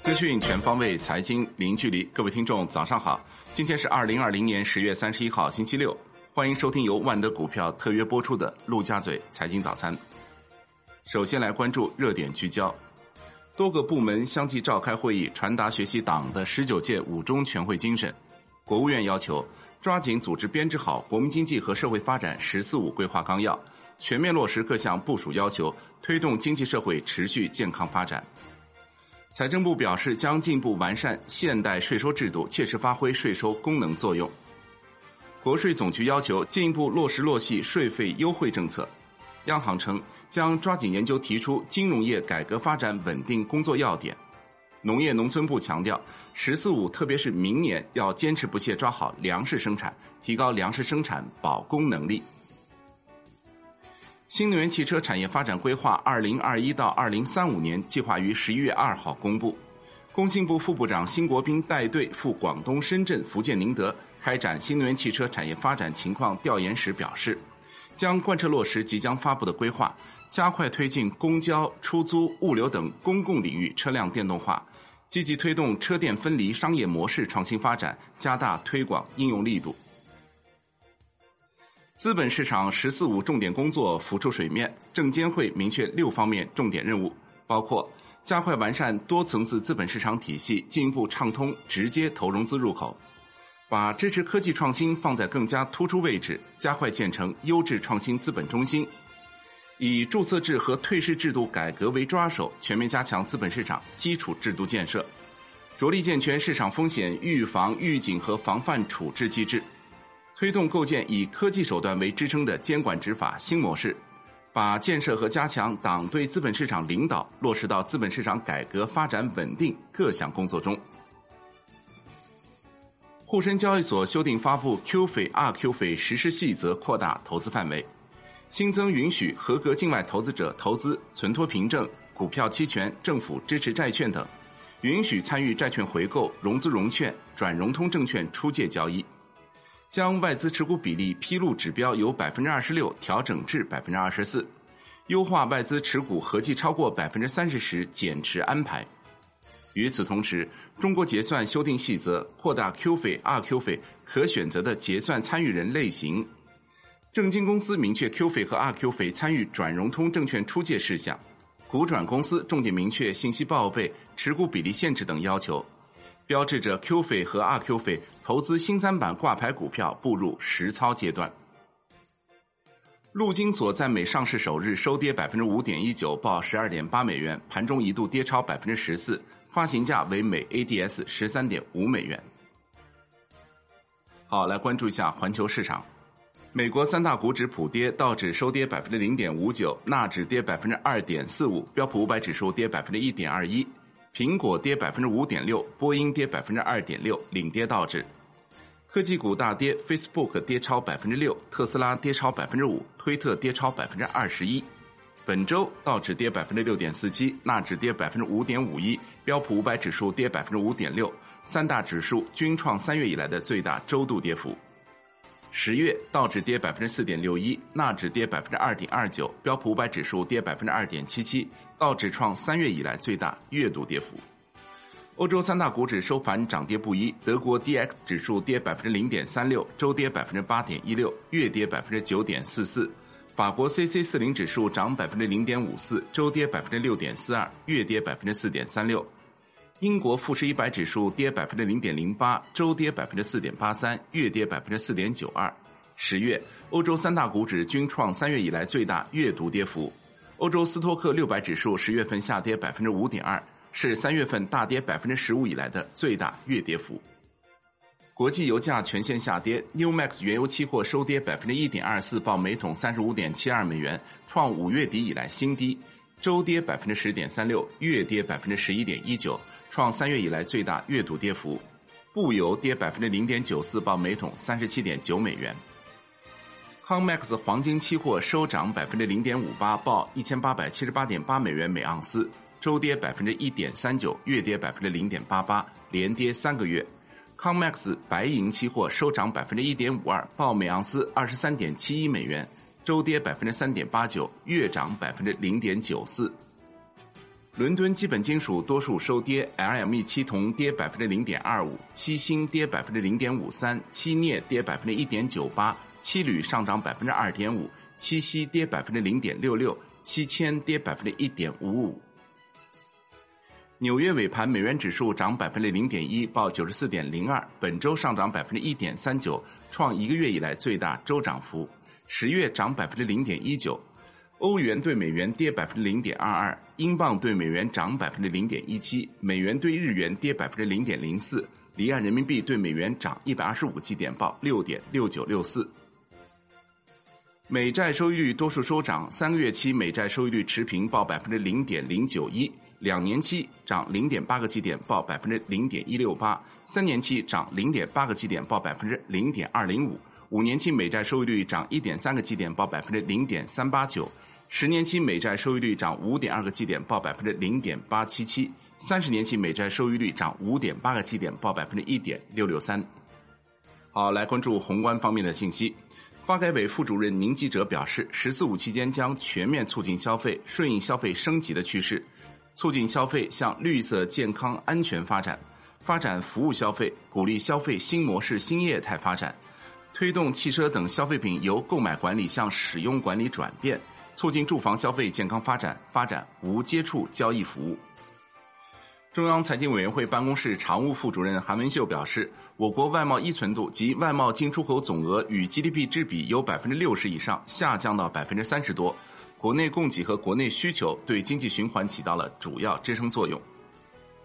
资讯全方位，财经零距离。各位听众，早上好！今天是二零二零年十月三十一号，星期六。欢迎收听由万德股票特约播出的陆家嘴财经早餐。首先来关注热点聚焦，多个部门相继召开会议，传达学习党的十九届五中全会精神。国务院要求抓紧组织编制好国民经济和社会发展“十四五”规划纲要，全面落实各项部署要求，推动经济社会持续健康发展。财政部表示，将进一步完善现代税收制度，切实发挥税收功能作用。国税总局要求进一步落实落细税费优惠政策。央行称将抓紧研究提出金融业改革发展稳定工作要点。农业农村部强调，“十四五”特别是明年要坚持不懈抓好粮食生产，提高粮食生产保供能力。新能源汽车产业发展规划（二零二一到二零三五年）计划于十一月二号公布。工信部副部长辛国斌带队赴广东深圳、福建宁德开展新能源汽车产业发展情况调研时表示，将贯彻落实即将发布的规划，加快推进公交、出租、物流等公共领域车辆电动化，积极推动车电分离商业模式创新发展，加大推广应用力度。资本市场“十四五”重点工作浮出水面，证监会明确六方面重点任务，包括加快完善多层次资本市场体系，进一步畅通直接投融资入口；把支持科技创新放在更加突出位置，加快建成优质创新资本中心；以注册制和退市制度改革为抓手，全面加强资本市场基础制度建设，着力健全市场风险预防、预警和防范处置机制。推动构建以科技手段为支撑的监管执法新模式，把建设和加强党对资本市场领导落实到资本市场改革发展稳定各项工作中。沪深交易所修订发布 QF、RQF 实施细则，扩大投资范围，新增允许合格境外投资者投资存托凭证、股票期权、政府支持债券等，允许参与债券回购、融资融券、转融通证券出借交易。将外资持股比例披露指标由百分之二十六调整至百分之二十四，优化外资持股合计超过百分之三十时减持安排。与此同时，中国结算修订细则扩大 Q 费、二 Q 费可选择的结算参与人类型，证金公司明确 Q 费和二 Q 费参与转融通证券出借事项，股转公司重点明确信息报备、持股比例限制等要求。标志着 Q 费和 RQ 费投资新三板挂牌股票步入实操阶段。陆金所在美上市首日收跌百分之五点一九，报十二点八美元，盘中一度跌超百分之十四，发行价为每 ADS 十三点五美元。好，来关注一下环球市场。美国三大股指普跌，道指收跌百分之零点五九，纳指跌百分之二点四五，标普五百指数跌百分之一点二一。苹果跌百分之五点六，波音跌百分之二点六，领跌道指。科技股大跌，Facebook 跌超百分之六，特斯拉跌超百分之五，推特跌超百分之二十一。本周道指跌百分之六点四七，纳指跌百分之五点五一，标普五百指数跌百分之五点六，三大指数均创三月以来的最大周度跌幅。十月道指跌百分之四点六一，纳指跌百分之二点二九，标普五百指数跌百分之二点七七，道指创三月以来最大月度跌幅。欧洲三大股指收盘涨跌不一，德国 D X 指数跌百分之零点三六，周跌百分之八点一六，月跌百分之九点四四；法国 C C 四零指数涨百分之零点五四，周跌百分之六点四二，月跌百分之四点三六。英国富时一百指数跌百分之零点零八，周跌百分之四点八三，月跌百分之四点九二。十月，欧洲三大股指均创三月以来最大月度跌幅。欧洲斯托克六百指数十月份下跌百分之五点二，是三月份大跌百分之十五以来的最大月跌幅。国际油价全线下跌，New Max 原油期货收跌百分之一点二四，报每桶三十五点七二美元，创五月底以来新低，周跌百分之十点三六，月跌百分之十一点一九。创三月以来最大月度跌幅，布油跌百分之零点九四，报每桶三十七点九美元。康 MAX 黄金期货收涨百分之零点五八，报一千八百七十八点八美元每盎司，周跌百分之一点三九，月跌百分之零点八八，连跌三个月。康 MAX 白银期货收涨百分之一点五二，报每盎司二十三点七一美元，周跌百分之三点八九，月涨百分之零点九四。伦敦基本金属多数收跌，LME 七铜跌百分之零点二五，七锌跌百分之零点五三，七镍跌百分之一点九八，七铝上涨百分之二点五，七锡跌百分之零点六六，七铅跌百分之一点五五。纽约尾盘，美元指数涨百分之零点一，报九十四点零二，本周上涨百分之一点三九，创一个月以来最大周涨幅。十月涨百分之零点一九，欧元对美元跌百分之零点二二，英镑对美元涨百分之零点一七，美元对日元跌百分之零点零四，离岸人民币对美元涨一百二十五基点，报六点六九六四。美债收益率多数收涨，三个月期美债收益率持平，报百分之零点零九一。两年期涨零点八个基点，报百分之零点一六八；三年期涨零点八个基点，报百分之零点二零五；五年期美债收益率涨一点三个基点，报百分之零点三八九；十年期美债收益率涨五点二个基点，报百分之零点八七七；三十年期美债收益率涨五点八个基点，报百分之一点六六三。好，来关注宏观方面的信息。发改委副主任宁吉喆表示，“十四五”期间将全面促进消费，顺应消费升级的趋势。促进消费向绿色、健康、安全发展，发展服务消费，鼓励消费新模式、新业态发展，推动汽车等消费品由购买管理向使用管理转变，促进住房消费健康发展，发展无接触交易服务。中央财经委员会办公室常务副主任韩文秀表示，我国外贸依存度及外贸进出口总额与 GDP 之比由百分之六十以上下降到百分之三十多。国内供给和国内需求对经济循环起到了主要支撑作用。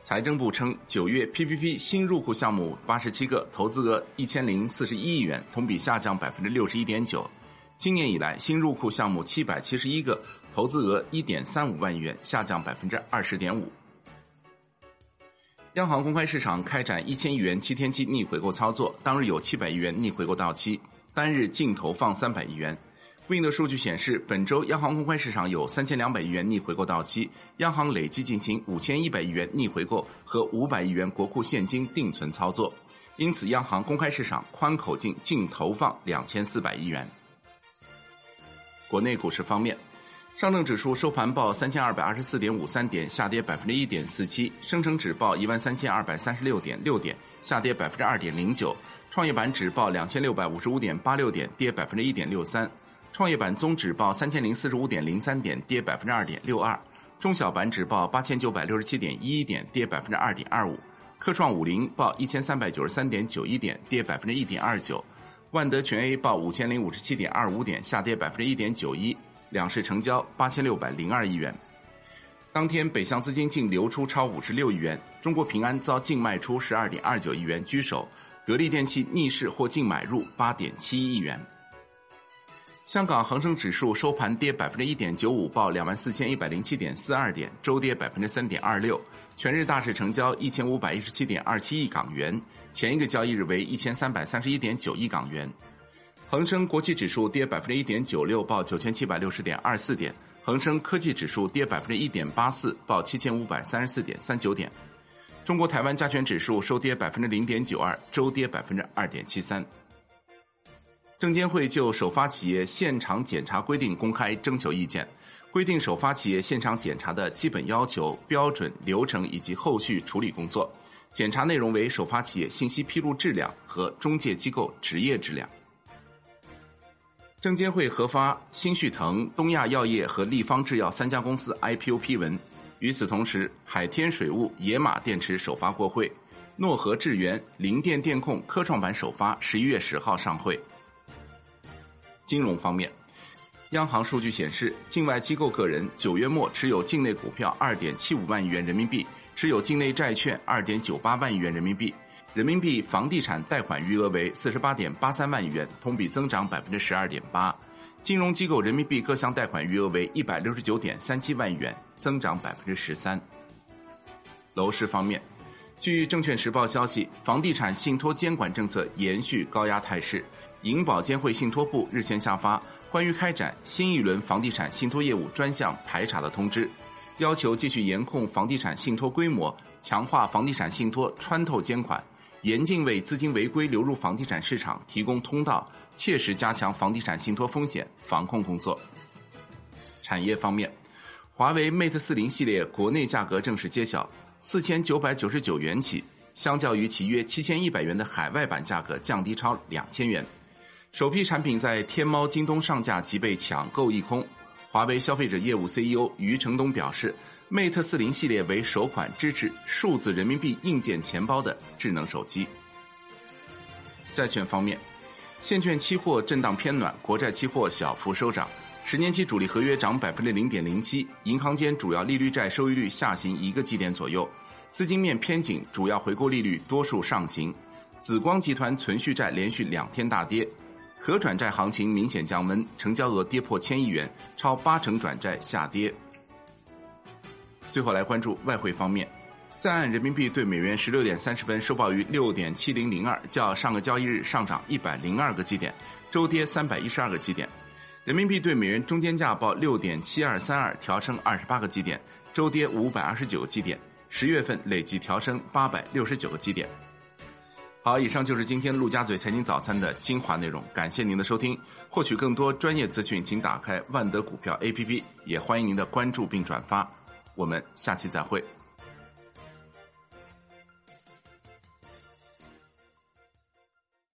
财政部称，九月 PPP 新入库项目八十七个，投资额一千零四十一亿元，同比下降百分之六十一点九。今年以来，新入库项目七百七十一个，投资额一点三五万亿元，下降百分之二十点五。央行公开市场开展一千亿元七天期逆回购操作，当日有七百亿元逆回购到期，单日净投放三百亿元。对应的数据显示，本周央行公开市场有三千两百亿元逆回购到期，央行累计进行五千一百亿元逆回购和五百亿元国库现金定存操作，因此央行公开市场宽口径净投放两千四百亿元。国内股市方面，上证指数收盘报三千二百二十四点五三点，下跌百分之一点四七；深成指报一万三千二百三十六点六点，下跌百分之二点零九；创业板指报两千六百五十五点八六点，跌百分之一点六三。创业板综指报三千零四十五点零三点，跌百分之二点六二；中小板指报八千九百六十七点一一点，跌百分之二点二五；科创五零报一千三百九十三点九一点，跌百分之一点二九；万德全 A 报五千零五十七点二五点，下跌百分之一点九一。两市成交八千六百零二亿元。当天北向资金净流出超五十六亿元，中国平安遭净卖出十二点二九亿元居首，格力电器逆势或净买入八点七一亿元。香港恒生指数收盘跌百分之一点九五，报两万四千一百零七点四二点，周跌百分之三点二六。全日大市成交一千五百一十七点二七亿港元，前一个交易日为一千三百三十一点九亿港元。恒生国际指数跌百分之一点九六，报九千七百六十点二四点。恒生科技指数跌百分之一点八四，报七千五百三十四点三九点。中国台湾加权指数收跌百分之零点九二，周跌百分之二点七三。证监会就首发企业现场检查规定公开征求意见，规定首发企业现场检查的基本要求、标准、流程以及后续处理工作。检查内容为首发企业信息披露质量和中介机构执业质量。证监会核发新旭腾、东亚药业和立方制药三家公司 IPO 批文。与此同时，海天水务、野马电池首发过会，诺和智源、零电电控科创板首发十一月十号上会。金融方面，央行数据显示，境外机构个人九月末持有境内股票二点七五万亿元人民币，持有境内债券二点九八万亿元人民币，人民币房地产贷款余额为四十八点八三万亿元，同比增长百分之十二点八。金融机构人民币各项贷款余额为一百六十九点三七万亿元，增长百分之十三。楼市方面，据证券时报消息，房地产信托监管政策延续高压态势。银保监会信托部日前下发关于开展新一轮房地产信托业务专项排查的通知，要求继续严控房地产信托规模，强化房地产信托穿透监管，严禁为资金违规流入房地产市场提供通道，切实加强房地产信托风险防控工作。产业方面，华为 Mate 四零系列国内价格正式揭晓，四千九百九十九元起，相较于其约七千一百元的海外版价格降低超两千元。首批产品在天猫、京东上架即被抢购一空。华为消费者业务 CEO 余承东表示，Mate 四零系列为首款支持数字人民币硬件钱包的智能手机。债券方面，现券期货震荡偏暖，国债期货小幅收涨，十年期主力合约涨百分之零点零七，银行间主要利率债收益率下行一个基点左右，资金面偏紧，主要回购利率多数上行。紫光集团存续债连续两天大跌。可转债行情明显降温，成交额跌破千亿元，超八成转债下跌。最后来关注外汇方面，在岸人民币对美元十六点三十分收报于六点七零零二，较上个交易日上涨一百零二个基点，周跌三百一十二个基点。人民币对美元中间价报六点七二三二，调升二十八个基点，周跌五百二十九个基点。十月份累计调升八百六十九个基点。好，以上就是今天陆家嘴财经早餐的精华内容，感谢您的收听。获取更多专业资讯，请打开万德股票 APP，也欢迎您的关注并转发。我们下期再会。